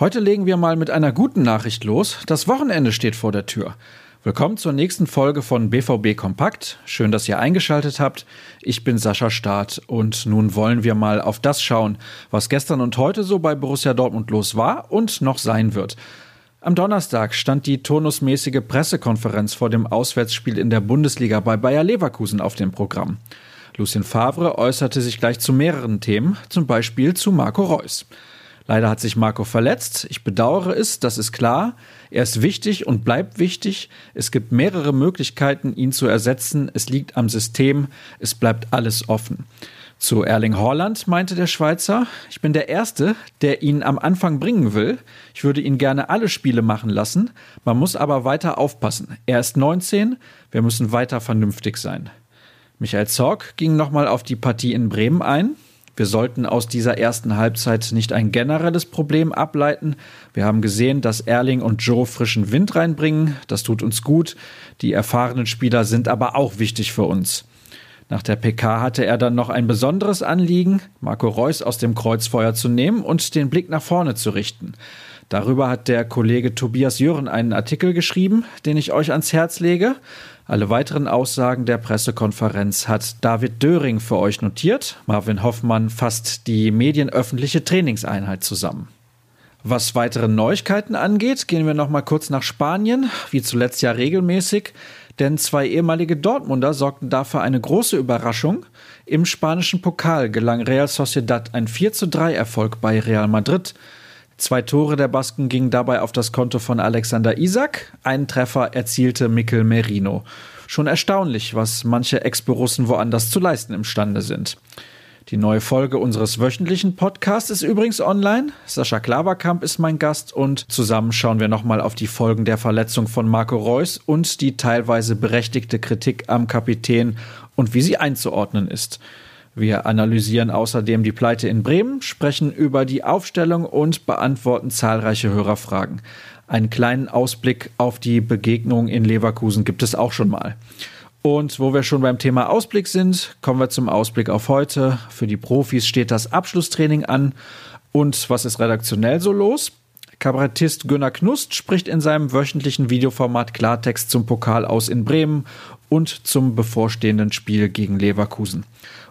Heute legen wir mal mit einer guten Nachricht los. Das Wochenende steht vor der Tür. Willkommen zur nächsten Folge von BVB Kompakt. Schön, dass ihr eingeschaltet habt. Ich bin Sascha Staat und nun wollen wir mal auf das schauen, was gestern und heute so bei Borussia Dortmund los war und noch sein wird. Am Donnerstag stand die turnusmäßige Pressekonferenz vor dem Auswärtsspiel in der Bundesliga bei Bayer Leverkusen auf dem Programm. Lucien Favre äußerte sich gleich zu mehreren Themen, zum Beispiel zu Marco Reus. Leider hat sich Marco verletzt. Ich bedauere es, das ist klar. Er ist wichtig und bleibt wichtig. Es gibt mehrere Möglichkeiten, ihn zu ersetzen. Es liegt am System. Es bleibt alles offen. Zu Erling Haaland meinte der Schweizer, ich bin der Erste, der ihn am Anfang bringen will. Ich würde ihn gerne alle Spiele machen lassen. Man muss aber weiter aufpassen. Er ist 19, wir müssen weiter vernünftig sein. Michael Zorg ging nochmal auf die Partie in Bremen ein. Wir sollten aus dieser ersten Halbzeit nicht ein generelles Problem ableiten. Wir haben gesehen, dass Erling und Joe frischen Wind reinbringen. Das tut uns gut. Die erfahrenen Spieler sind aber auch wichtig für uns. Nach der PK hatte er dann noch ein besonderes Anliegen, Marco Reus aus dem Kreuzfeuer zu nehmen und den Blick nach vorne zu richten. Darüber hat der Kollege Tobias Jören einen Artikel geschrieben, den ich euch ans Herz lege. Alle weiteren Aussagen der Pressekonferenz hat David Döring für euch notiert. Marvin Hoffmann fasst die medienöffentliche Trainingseinheit zusammen. Was weitere Neuigkeiten angeht, gehen wir noch mal kurz nach Spanien, wie zuletzt ja regelmäßig, denn zwei ehemalige Dortmunder sorgten dafür eine große Überraschung. Im spanischen Pokal gelang Real Sociedad ein 4 zu 3 Erfolg bei Real Madrid. Zwei Tore der Basken gingen dabei auf das Konto von Alexander Isak, einen Treffer erzielte Mikel Merino. Schon erstaunlich, was manche Ex-Borussen woanders zu leisten imstande sind. Die neue Folge unseres wöchentlichen Podcasts ist übrigens online. Sascha Klaverkamp ist mein Gast und zusammen schauen wir nochmal auf die Folgen der Verletzung von Marco Reus und die teilweise berechtigte Kritik am Kapitän und wie sie einzuordnen ist. Wir analysieren außerdem die Pleite in Bremen, sprechen über die Aufstellung und beantworten zahlreiche Hörerfragen. Einen kleinen Ausblick auf die Begegnung in Leverkusen gibt es auch schon mal. Und wo wir schon beim Thema Ausblick sind, kommen wir zum Ausblick auf heute. Für die Profis steht das Abschlusstraining an. Und was ist redaktionell so los? Kabarettist Gunnar Knust spricht in seinem wöchentlichen Videoformat Klartext zum Pokal aus in Bremen und zum bevorstehenden Spiel gegen Leverkusen.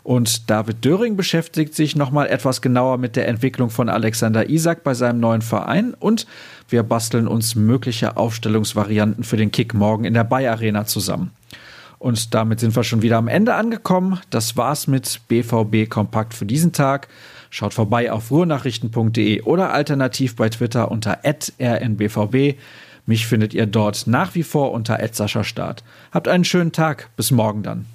Und David Döring beschäftigt sich nochmal etwas genauer mit der Entwicklung von Alexander Isak bei seinem neuen Verein und wir basteln uns mögliche Aufstellungsvarianten für den Kick morgen in der Bay Arena zusammen. Und damit sind wir schon wieder am Ende angekommen. Das war's mit BVB Kompakt für diesen Tag. Schaut vorbei auf ruhrnachrichten.de oder alternativ bei Twitter unter rnbvb. Mich findet ihr dort nach wie vor unter Start. Habt einen schönen Tag. Bis morgen dann.